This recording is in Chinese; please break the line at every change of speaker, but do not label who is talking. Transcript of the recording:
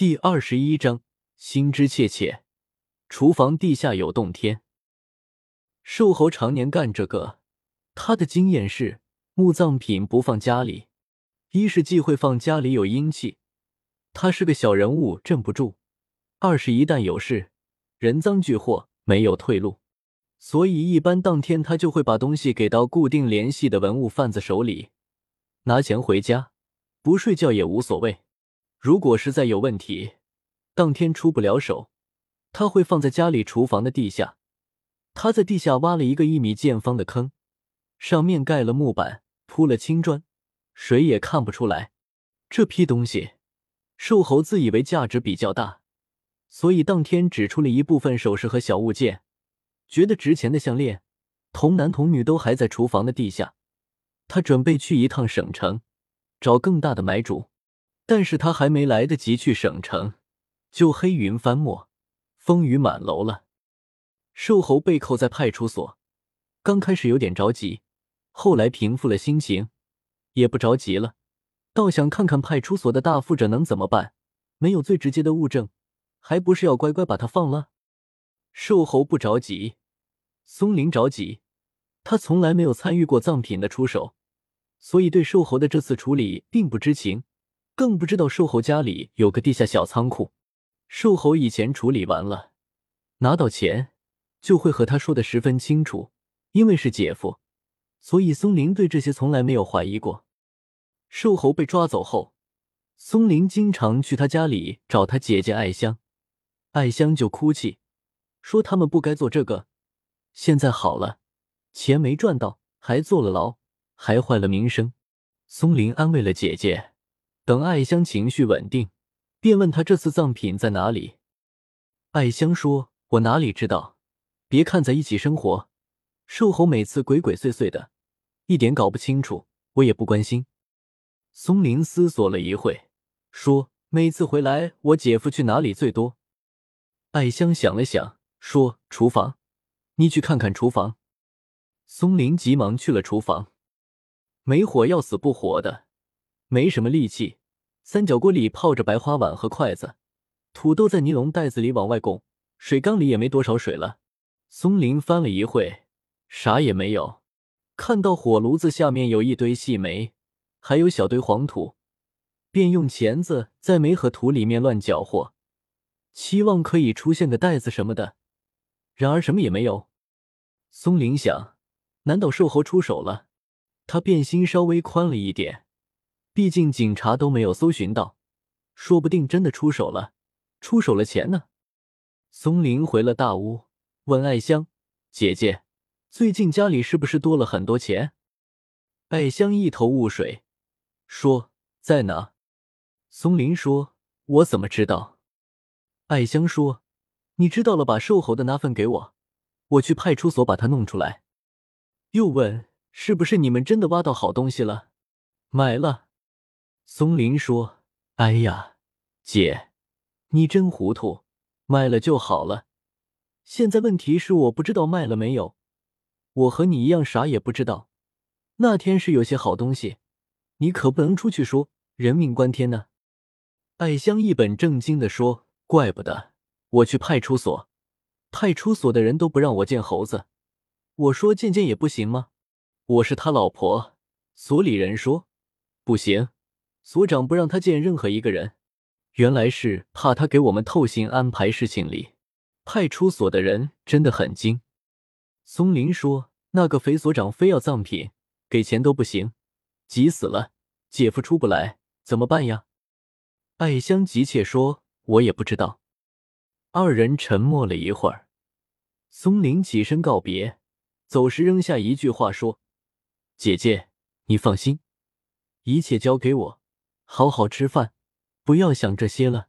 第二十一章，心知切切。厨房地下有洞天。瘦猴常年干这个，他的经验是：墓葬品不放家里，一是忌讳放家里有阴气，他是个小人物镇不住；二是一旦有事，人赃俱获，没有退路。所以一般当天他就会把东西给到固定联系的文物贩子手里，拿钱回家，不睡觉也无所谓。如果实在有问题，当天出不了手，他会放在家里厨房的地下。他在地下挖了一个一米见方的坑，上面盖了木板，铺了青砖，谁也看不出来。这批东西，瘦猴自以为价值比较大，所以当天只出了一部分首饰和小物件，觉得值钱的项链、童男童女都还在厨房的地下。他准备去一趟省城，找更大的买主。但是他还没来得及去省城，就黑云翻墨，风雨满楼了。瘦猴被扣在派出所，刚开始有点着急，后来平复了心情，也不着急了，倒想看看派出所的大副者能怎么办。没有最直接的物证，还不是要乖乖把他放了？瘦猴不着急，松林着急。他从来没有参与过藏品的出手，所以对瘦猴的这次处理并不知情。更不知道瘦猴家里有个地下小仓库，瘦猴以前处理完了，拿到钱就会和他说的十分清楚。因为是姐夫，所以松林对这些从来没有怀疑过。瘦猴被抓走后，松林经常去他家里找他姐姐艾香，艾香就哭泣，说他们不该做这个。现在好了，钱没赚到，还坐了牢，还坏了名声。松林安慰了姐姐。等艾香情绪稳定，便问他这次藏品在哪里。艾香说：“我哪里知道？别看在一起生活，瘦猴每次鬼鬼祟祟的，一点搞不清楚，我也不关心。”松林思索了一会，说：“每次回来，我姐夫去哪里最多？”艾香想了想，说：“厨房，你去看看厨房。”松林急忙去了厨房，没火要死不活的，没什么力气。三角锅里泡着白花碗和筷子，土豆在尼龙袋子里往外拱，水缸里也没多少水了。松林翻了一会，啥也没有。看到火炉子下面有一堆细煤，还有小堆黄土，便用钳子在煤和土里面乱搅和，期望可以出现个袋子什么的。然而什么也没有。松林想，难道瘦猴出手了？他便心稍微宽了一点。毕竟警察都没有搜寻到，说不定真的出手了，出手了钱呢。松林回了大屋，问艾香：“姐姐，最近家里是不是多了很多钱？”艾香一头雾水，说：“在哪？”松林说：“我怎么知道？”艾香说：“你知道了，把瘦猴的那份给我，我去派出所把他弄出来。”又问：“是不是你们真的挖到好东西了？买了？”松林说：“哎呀，姐，你真糊涂，卖了就好了。现在问题是我不知道卖了没有，我和你一样啥也不知道。那天是有些好东西，你可不能出去说，人命关天呢。”艾香一本正经的说：“怪不得我去派出所，派出所的人都不让我见猴子。我说见见也不行吗？我是他老婆。所里人说不行。”所长不让他见任何一个人，原来是怕他给我们透信安排事情里。派出所的人真的很精。松林说：“那个肥所长非要藏品，给钱都不行，急死了。姐夫出不来，怎么办呀？”艾香急切说：“我也不知道。”二人沉默了一会儿，松林起身告别，走时扔下一句话说：“姐姐，你放心，一切交给我。”好好吃饭，不要想这些了。